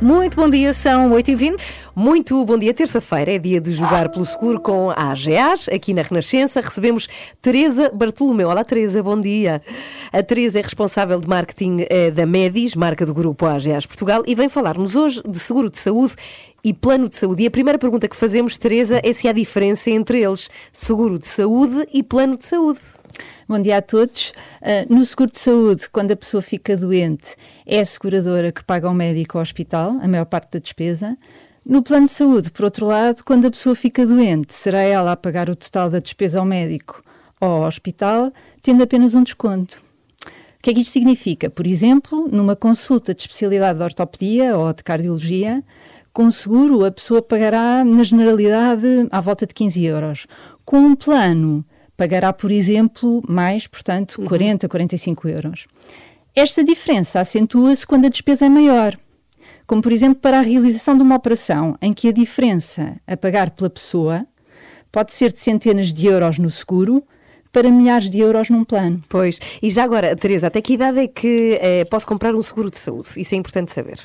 Muito bom dia, são 8h20. Muito bom dia, terça-feira é dia de jogar pelo seguro com a AGAs. Aqui na Renascença recebemos Teresa Bartolomeu. Olá, Teresa, bom dia. A Teresa é responsável de marketing eh, da Medis, marca do grupo AGAs Portugal, e vem falar-nos hoje de seguro de saúde e plano de saúde. E a primeira pergunta que fazemos, Teresa, é se há diferença entre eles: seguro de saúde e plano de saúde. Bom dia a todos. Uh, no seguro de saúde, quando a pessoa fica doente, é a seguradora que paga ao médico ao hospital, a maior parte da despesa. No plano de saúde, por outro lado, quando a pessoa fica doente, será ela a pagar o total da despesa ao médico ou ao hospital, tendo apenas um desconto. O que é que isto significa? Por exemplo, numa consulta de especialidade de ortopedia ou de cardiologia, com seguro a pessoa pagará, na generalidade, à volta de 15 euros. Com um plano, pagará, por exemplo, mais, portanto, uhum. 40, 45 euros. Esta diferença acentua-se quando a despesa é maior como por exemplo para a realização de uma operação em que a diferença a pagar pela pessoa pode ser de centenas de euros no seguro para milhares de euros num plano. Pois, e já agora, Teresa, até que idade é que eh, posso comprar um seguro de saúde? Isso é importante saber.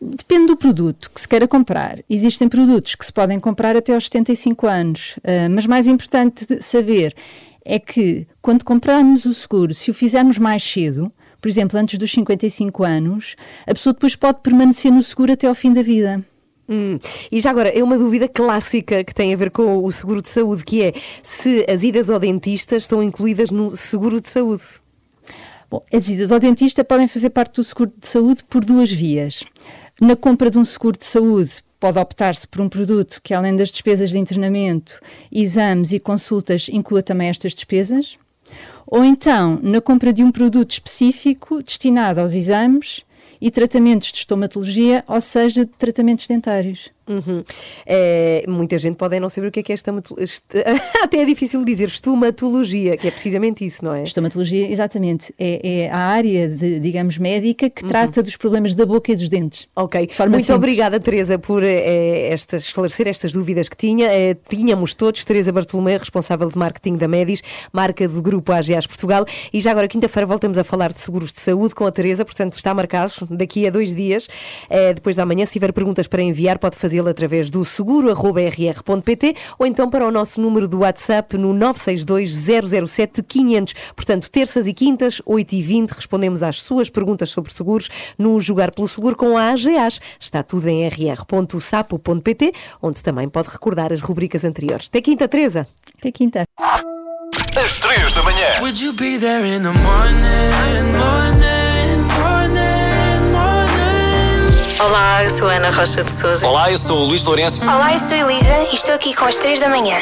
Depende do produto que se queira comprar. Existem produtos que se podem comprar até aos 75 anos, uh, mas mais importante saber é que quando comprarmos o seguro, se o fizermos mais cedo, por exemplo, antes dos 55 anos, a pessoa depois pode permanecer no seguro até ao fim da vida. Hum. E já agora, é uma dúvida clássica que tem a ver com o seguro de saúde, que é se as idas ao dentista estão incluídas no seguro de saúde. Bom, as idas ao dentista podem fazer parte do seguro de saúde por duas vias. Na compra de um seguro de saúde, pode optar-se por um produto que, além das despesas de internamento, exames e consultas, inclua também estas despesas. Ou então, na compra de um produto específico destinado aos exames e tratamentos de estomatologia, ou seja, de tratamentos dentários. Uhum. É, muita gente pode não saber o que é que é estomatologia. Até é difícil dizer estomatologia, que é precisamente isso, não é? Estomatologia, exatamente. É, é a área, de, digamos, médica que uhum. trata dos problemas da boca e dos dentes. Ok. Muito simples. obrigada, Teresa, por é, estas, esclarecer estas dúvidas que tinha. É, tínhamos todos. Teresa Bartolomeu, responsável de marketing da Medis, marca do grupo AGAs Portugal. E já agora, quinta-feira, voltamos a falar de seguros de saúde com a Teresa. Portanto, está marcado daqui a dois dias. depois da manhã, se tiver perguntas para enviar, pode fazê-lo através do seguro.rr.pt ou então para o nosso número do WhatsApp no 962 007 500. Portanto, terças e quintas, 8 e 20, respondemos às suas perguntas sobre seguros no Jogar pelo Seguro com a AGAs. Está tudo em rr.sapo.pt, onde também pode recordar as rubricas anteriores. Até quinta, Teresa. Até quinta. Às 3 da manhã. Olá, eu sou Ana Rocha de Souza. Olá, eu sou o Luís Lourenço. Olá, eu sou Elisa e estou aqui com as 3 da manhã.